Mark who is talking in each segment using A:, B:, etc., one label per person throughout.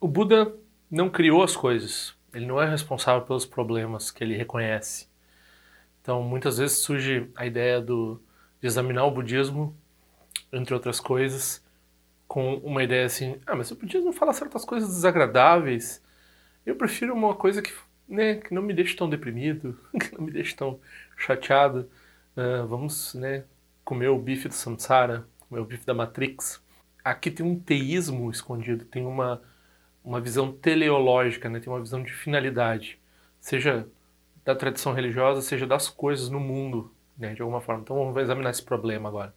A: o Buda não criou as coisas. Ele não é responsável pelos problemas que ele reconhece. Então, muitas vezes surge a ideia do, de examinar o budismo, entre outras coisas, com uma ideia assim: ah, mas o budismo fala certas coisas desagradáveis. Eu prefiro uma coisa que, né, que não me deixe tão deprimido, que não me deixe tão chateado. Uh, vamos né, comer o bife do samsara, comer o bife da Matrix. Aqui tem um teísmo escondido, tem uma, uma visão teleológica, né, tem uma visão de finalidade. Seja da tradição religiosa, seja das coisas no mundo, né, de alguma forma. Então vamos examinar esse problema agora.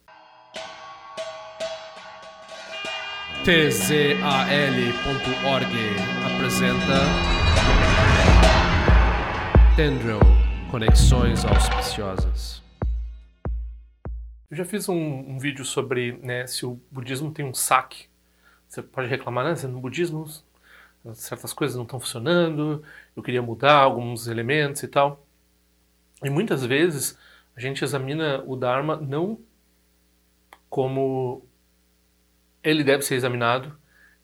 B: tzal.org apresenta Tendril Conexões Auspiciosas.
A: Eu já fiz um, um vídeo sobre né, se o budismo tem um saque. Você pode reclamar, né? No budismo certas coisas não estão funcionando, eu queria mudar alguns elementos e tal. E muitas vezes a gente examina o Dharma não como ele deve ser examinado,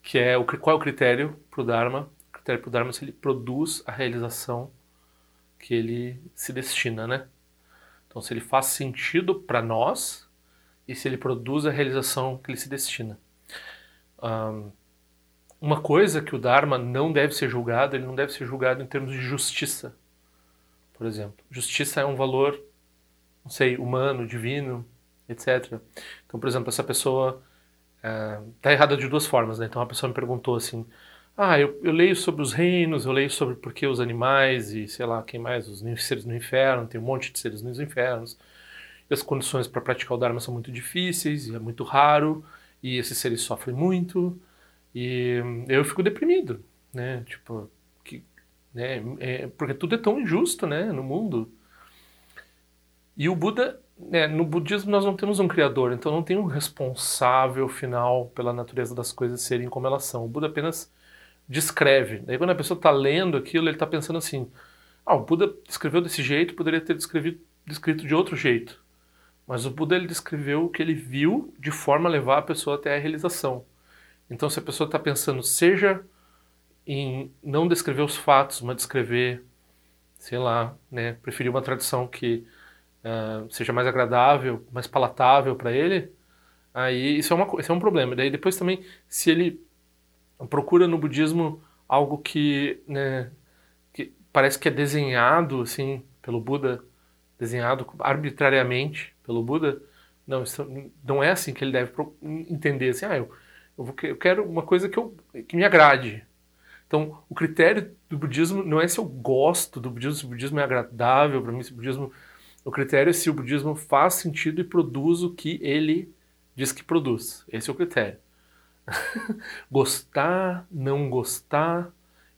A: que é o, qual é o critério para o Dharma. O critério para o Dharma é se ele produz a realização que ele se destina, né? Então, se ele faz sentido para nós e se ele produz a realização que ele se destina. Um, uma coisa que o Dharma não deve ser julgado, ele não deve ser julgado em termos de justiça, por exemplo. Justiça é um valor, não sei, humano, divino, etc. Então, por exemplo, essa pessoa está é, errada de duas formas, né? Então, uma pessoa me perguntou assim, ah, eu, eu, leio sobre os reinos, eu leio sobre por que os animais e sei lá quem mais, os seres no inferno, tem um monte de seres nos infernos. E as condições para praticar o Dharma são muito difíceis, e é muito raro, e esses seres sofrem muito. E eu fico deprimido, né? Tipo, que, né? É, porque tudo é tão injusto, né? No mundo. E o Buda, né, no budismo nós não temos um criador, então não tem um responsável final pela natureza das coisas serem como elas são. O Buda apenas descreve. Daí quando a pessoa está lendo aquilo, ele está pensando assim: ah, o Buda escreveu desse jeito, poderia ter descrito de outro jeito. Mas o Buda ele descreveu o que ele viu de forma a levar a pessoa até a realização. Então, se a pessoa está pensando, seja em não descrever os fatos, mas descrever, sei lá, né, preferir uma tradição que uh, seja mais agradável, mais palatável para ele, aí isso é, uma, isso é um problema. Daí depois também, se ele procura no budismo algo que, né, que parece que é desenhado assim pelo Buda, desenhado arbitrariamente pelo Buda, não, isso não é assim que ele deve entender assim, ah, eu eu, eu quero uma coisa que, eu, que me agrade. Então, o critério do budismo não é se eu gosto do budismo, se o budismo é agradável para mim, se o budismo. O critério é se o budismo faz sentido e produz o que ele diz que produz. Esse é o critério. gostar, não gostar,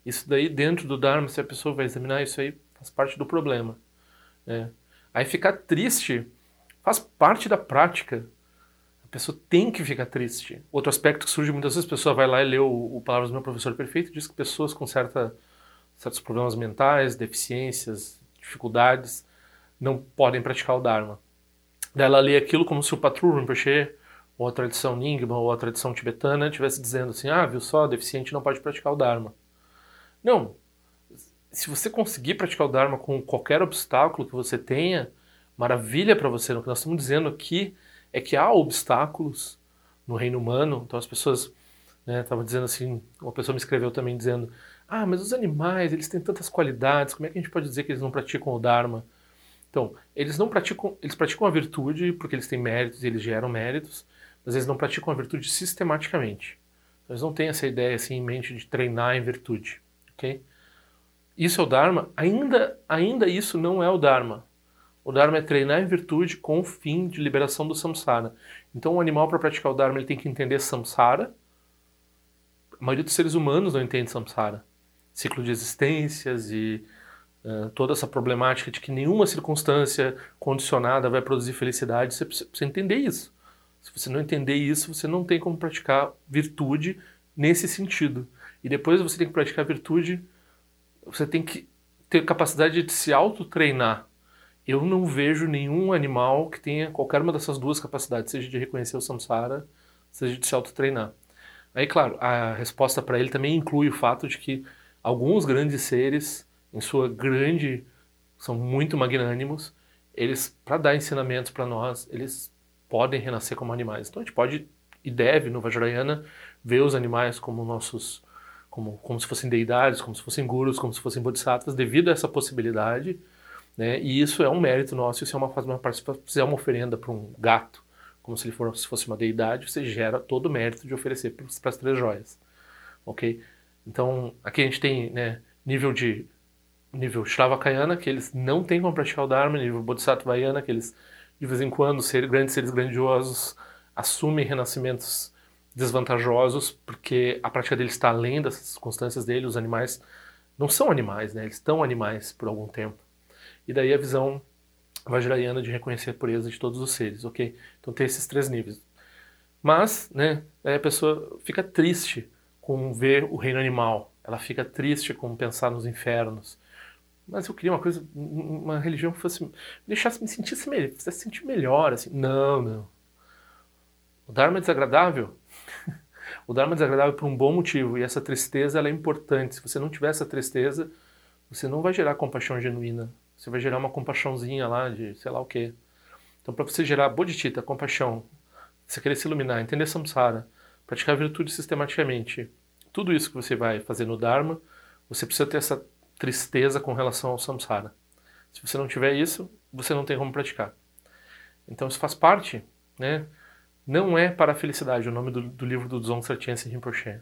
A: isso daí dentro do Dharma, se a pessoa vai examinar isso aí, faz parte do problema. Né? Aí ficar triste faz parte da prática. A pessoa tem que ficar triste. Outro aspecto que surge muitas vezes, a pessoa vai lá e lê o, o Palavras do Meu Professor Perfeito e diz que pessoas com certa, certos problemas mentais, deficiências, dificuldades, não podem praticar o Dharma. Daí ela lê aquilo como se o Patru Rinpoche, ou a tradição Nyingma, ou a tradição tibetana, estivesse dizendo assim, ah, viu só, deficiente não pode praticar o Dharma. Não. Se você conseguir praticar o Dharma com qualquer obstáculo que você tenha, maravilha para você. O que nós estamos dizendo aqui é que há obstáculos no reino humano. Então as pessoas estavam né, dizendo assim, uma pessoa me escreveu também dizendo, ah, mas os animais, eles têm tantas qualidades, como é que a gente pode dizer que eles não praticam o Dharma? Então, eles não praticam, eles praticam a virtude porque eles têm méritos, eles geram méritos, mas eles não praticam a virtude sistematicamente. Então, eles não têm essa ideia assim em mente de treinar em virtude, ok? Isso é o Dharma. Ainda, ainda isso não é o Dharma. O Dharma é treinar em virtude com o fim de liberação do samsara. Então, o animal, para praticar o Dharma, ele tem que entender samsara. A maioria dos seres humanos não entende samsara. Ciclo de existências e uh, toda essa problemática de que nenhuma circunstância condicionada vai produzir felicidade. Você precisa entender isso. Se você não entender isso, você não tem como praticar virtude nesse sentido. E depois você tem que praticar virtude, você tem que ter capacidade de se auto-treinar eu não vejo nenhum animal que tenha qualquer uma dessas duas capacidades, seja de reconhecer o samsara, seja de se autotreinar. Aí, claro, a resposta para ele também inclui o fato de que alguns grandes seres, em sua grande, são muito magnânimos, eles, para dar ensinamentos para nós, eles podem renascer como animais. Então a gente pode e deve, no Vajrayana, ver os animais como nossos, como, como se fossem deidades, como se fossem gurus, como se fossem bodhisattvas, devido a essa possibilidade, né? E isso é um mérito nosso, isso é uma, uma parte, se uma oferenda para um gato, como se ele for, se fosse uma deidade, você gera todo o mérito de oferecer para as três joias, ok? Então, aqui a gente tem né, nível de nível Shravakayana, que eles não têm como praticar o Dharma, nível Bodhisattvayana, que eles, de vez em quando, ser, grandes seres grandiosos, assumem renascimentos desvantajosos, porque a prática deles está além das circunstâncias dele, os animais não são animais, né? eles estão animais por algum tempo. E daí a visão vajrayana de reconhecer a pureza de todos os seres, ok? Então tem esses três níveis. Mas, né, a pessoa fica triste com ver o reino animal, ela fica triste com pensar nos infernos, mas eu queria uma coisa, uma religião que fosse, deixasse me sentir melhor, fizesse sentir melhor, assim. Não, não. O Dharma é desagradável. o Dharma é desagradável por um bom motivo, e essa tristeza ela é importante. Se você não tiver essa tristeza, você não vai gerar compaixão genuína. Você vai gerar uma compaixãozinha lá de sei lá o quê. Então, para você gerar bodhicitta, compaixão, você querer se iluminar, entender samsara, praticar virtude sistematicamente, tudo isso que você vai fazer no Dharma, você precisa ter essa tristeza com relação ao samsara. Se você não tiver isso, você não tem como praticar. Então isso faz parte, né? Não é para a felicidade, o nome do, do livro do Dzong Sarchense Rinpoche.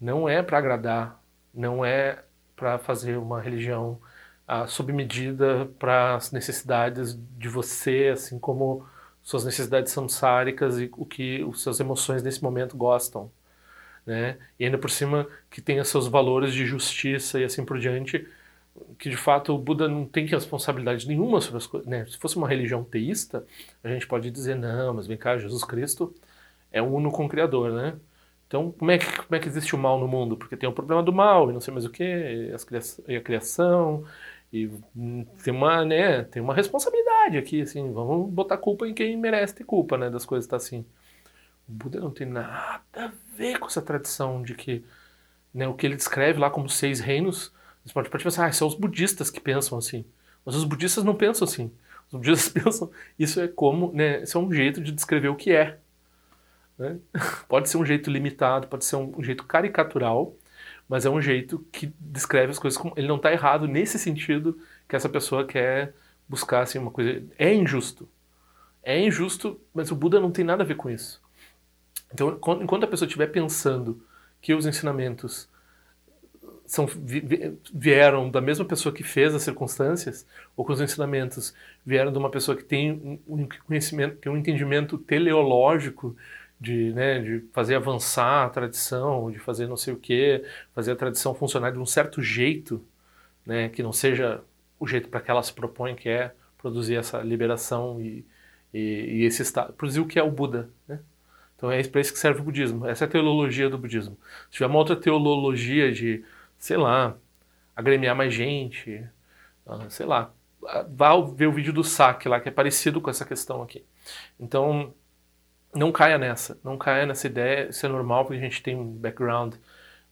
A: Não é para agradar, não é para fazer uma religião ah, sob medida para as necessidades de você, assim como suas necessidades samsáricas e o que as suas emoções nesse momento gostam né? E ainda por cima que tenha seus valores de justiça e assim por diante, que de fato o Buda não tem responsabilidade nenhuma sobre as coisas. Né? Se fosse uma religião teísta, a gente pode dizer, não, mas vem cá, Jesus Cristo é uno com o Criador, né? Então, como é, que, como é que existe o mal no mundo? Porque tem o problema do mal e não sei mais o que, e a criação, e hum, tem uma, né, tem uma responsabilidade aqui, assim, vamos botar culpa em quem merece ter culpa, né, das coisas tá assim. O Buda não tem nada a ver com essa tradição de que né, o que ele descreve lá como seis reinos, você pode, pode pensar, ah, são os budistas que pensam assim. Mas os budistas não pensam assim. Os budistas pensam, isso é como, né, isso é um jeito de descrever o que é. Né? Pode ser um jeito limitado, pode ser um, jeito caricatural, mas é um jeito que descreve as coisas. Ele não está errado nesse sentido que essa pessoa quer buscar assim, uma coisa. É injusto. É injusto, mas o Buda não tem nada a ver com isso. Então, enquanto a pessoa estiver pensando que os ensinamentos são, vieram da mesma pessoa que fez as circunstâncias, ou que os ensinamentos vieram de uma pessoa que tem um conhecimento, que um entendimento teleológico de, né, de fazer avançar a tradição, de fazer não sei o que, fazer a tradição funcionar de um certo jeito, né, que não seja o jeito para que ela se propõe, que é produzir essa liberação e, e, e esse estado, produzir o que é o Buda, né? Então é para isso que serve o budismo. Essa é a teologia do budismo. Se tiver uma outra teologia de, sei lá, agremiar mais gente, ah, sei lá, vá ver o vídeo do saque lá, que é parecido com essa questão aqui. Então, não caia nessa. Não caia nessa ideia. Isso é normal, porque a gente tem um background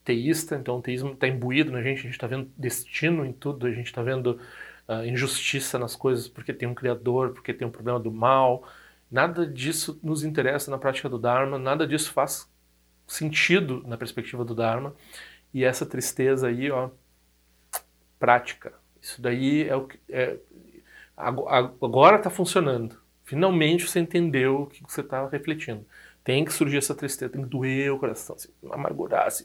A: teísta, então o teísmo está imbuído na gente, a gente está vendo destino em tudo, a gente está vendo uh, injustiça nas coisas porque tem um criador, porque tem um problema do mal, Nada disso nos interessa na prática do Dharma, nada disso faz sentido na perspectiva do Dharma. E essa tristeza aí, ó, prática. Isso daí é o que. É, agora está funcionando. Finalmente você entendeu o que você estava refletindo. Tem que surgir essa tristeza, tem que doer o coração, assim, amargurar, assim.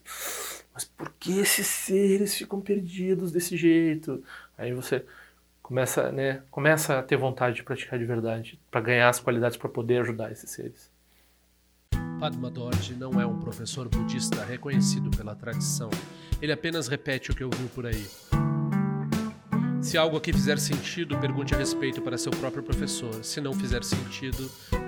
A: Mas por que esses seres ficam perdidos desse jeito? Aí você começa, né, começa a ter vontade de praticar de verdade, para ganhar as qualidades para poder ajudar esses seres.
B: Padma Dorje não é um professor budista reconhecido pela tradição. Ele apenas repete o que ouviu por aí. Se algo aqui fizer sentido, pergunte a respeito para seu próprio professor. Se não fizer sentido,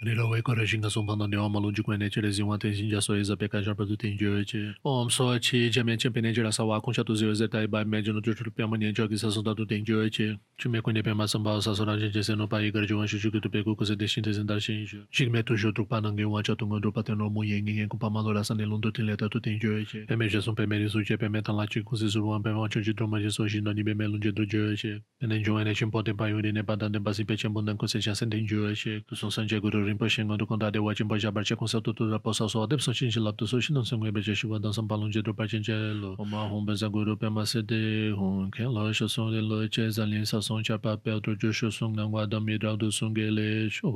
B: Nila wai kora shinga songpa na dewa malun jikwa ne chere zingwa ten shinja so eza peka jarpa du ten jio eche. Om so chi jamen chen pe ne jira sa wa kong shatu zio eze tai bai me jono jo chulu piyama nyen joki sa sonda du ten jio eche. Chi me kwenye pema samba sa sora jen jese no pa igar jo wanshu chuki tu peku kuse deshin te zindar shin ijo. Shik me tu shio trukpa nange wancha tunga drupa ten romu yen ngen kumpa malo la san elun du ten leta tu ten jio eche. Peme jesun peme risu che peme tan la chi kuse suruwan peme wancho ji droma jeso shin no ni peme elun je du jio eche. Pene jo ene chen po ten pa yuri ne pa dan ten pa si pe chen bundan kuse chasen ten jio eche. Kusun san je guru rinpa shi ngandu kong dade wachin pa shabar che kong sa tutu ra posa so adep so shin shi labdu so shi nang sang webe che shi wadan sam palung je dro pa chen che lo oma hong ben zang guru pe ma se de hong ken lo shi song de lo che zan lin sa song cha pa pe otro jo shi song ngang wadam mi rao du song ge le sho